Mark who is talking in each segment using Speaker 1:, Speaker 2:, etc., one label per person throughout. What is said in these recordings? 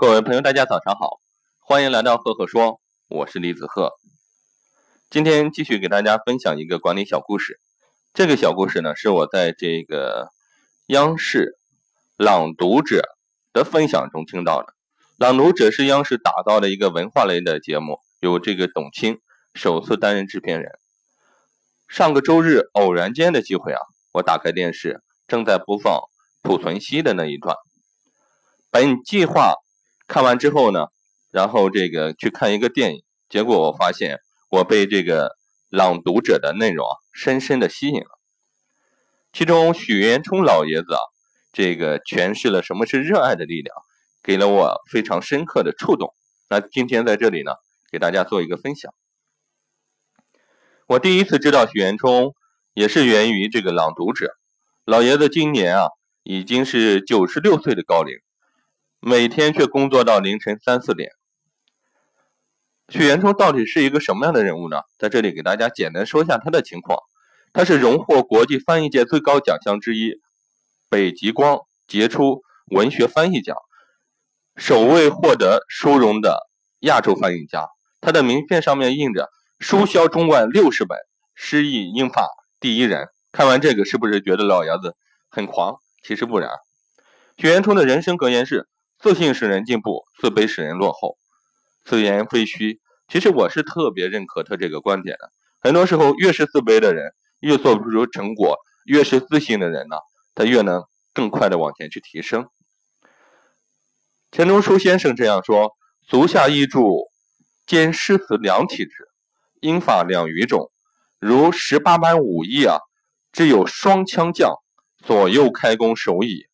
Speaker 1: 各位朋友，大家早上好，欢迎来到赫赫说，我是李子赫。今天继续给大家分享一个管理小故事。这个小故事呢，是我在这个央视《朗读者》的分享中听到的。《朗读者》是央视打造的一个文化类的节目，由这个董卿首次担任制片人。上个周日偶然间的机会啊，我打开电视，正在播放濮存昕的那一段。本计划看完之后呢，然后这个去看一个电影，结果我发现我被这个朗读者的内容啊深深的吸引了。其中许渊冲老爷子啊，这个诠释了什么是热爱的力量，给了我非常深刻的触动。那今天在这里呢，给大家做一个分享。我第一次知道许渊冲，也是源于这个朗读者。老爷子今年啊已经是九十六岁的高龄。每天却工作到凌晨三四点。许渊冲到底是一个什么样的人物呢？在这里给大家简单说一下他的情况。他是荣获国际翻译界最高奖项之一——北极光杰出文学翻译奖，首位获得殊荣的亚洲翻译家。他的名片上面印着“书销中外六十本，诗意英法第一人”。看完这个，是不是觉得老爷子很狂？其实不然。许渊冲的人生格言是。自信使人进步，自卑使人落后。此言非虚。其实我是特别认可他这个观点的。很多时候，越是自卑的人，越做不出成果；越是自信的人呢，他越能更快的往前去提升。钱钟书先生这样说：“足下译著兼诗词两体制，英法两语种，如十八般武艺啊，只有双枪将，左右开弓手矣。”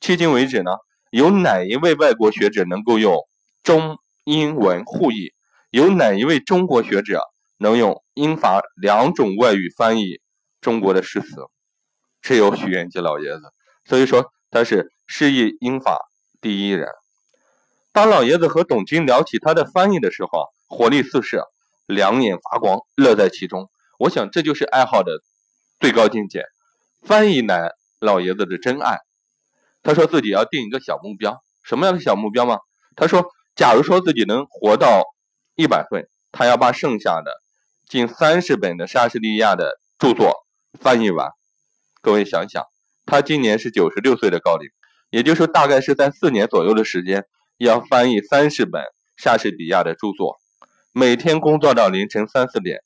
Speaker 1: 迄今为止呢？有哪一位外国学者能够用中英文互译？有哪一位中国学者能用英法两种外语翻译中国的诗词？只有许渊吉老爷子。所以说他是诗意英法第一人。当老爷子和董卿聊起他的翻译的时候啊，活力四射，两眼发光，乐在其中。我想这就是爱好的最高境界。翻译乃老爷子的真爱。他说自己要定一个小目标，什么样的小目标吗？他说，假如说自己能活到一百岁，他要把剩下的近三十本的莎士比亚的著作翻译完。各位想想，他今年是九十六岁的高龄，也就是，大概是在四年左右的时间，要翻译三十本莎士比亚的著作，每天工作到凌晨三四点，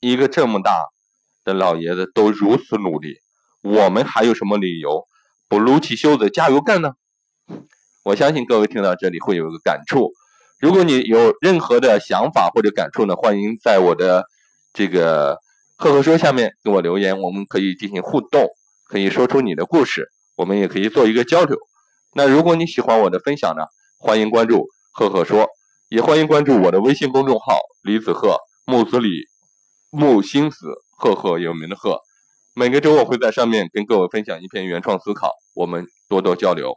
Speaker 1: 一个这么大的老爷子都如此努力，我们还有什么理由？不撸起袖子加油干呢？我相信各位听到这里会有一个感触。如果你有任何的想法或者感触呢，欢迎在我的这个赫赫说下面给我留言，我们可以进行互动，可以说出你的故事，我们也可以做一个交流。那如果你喜欢我的分享呢，欢迎关注赫赫说，也欢迎关注我的微信公众号李子赫木子李木星子赫赫有名的赫。每个周我会在上面跟各位分享一篇原创思考，我们多多交流。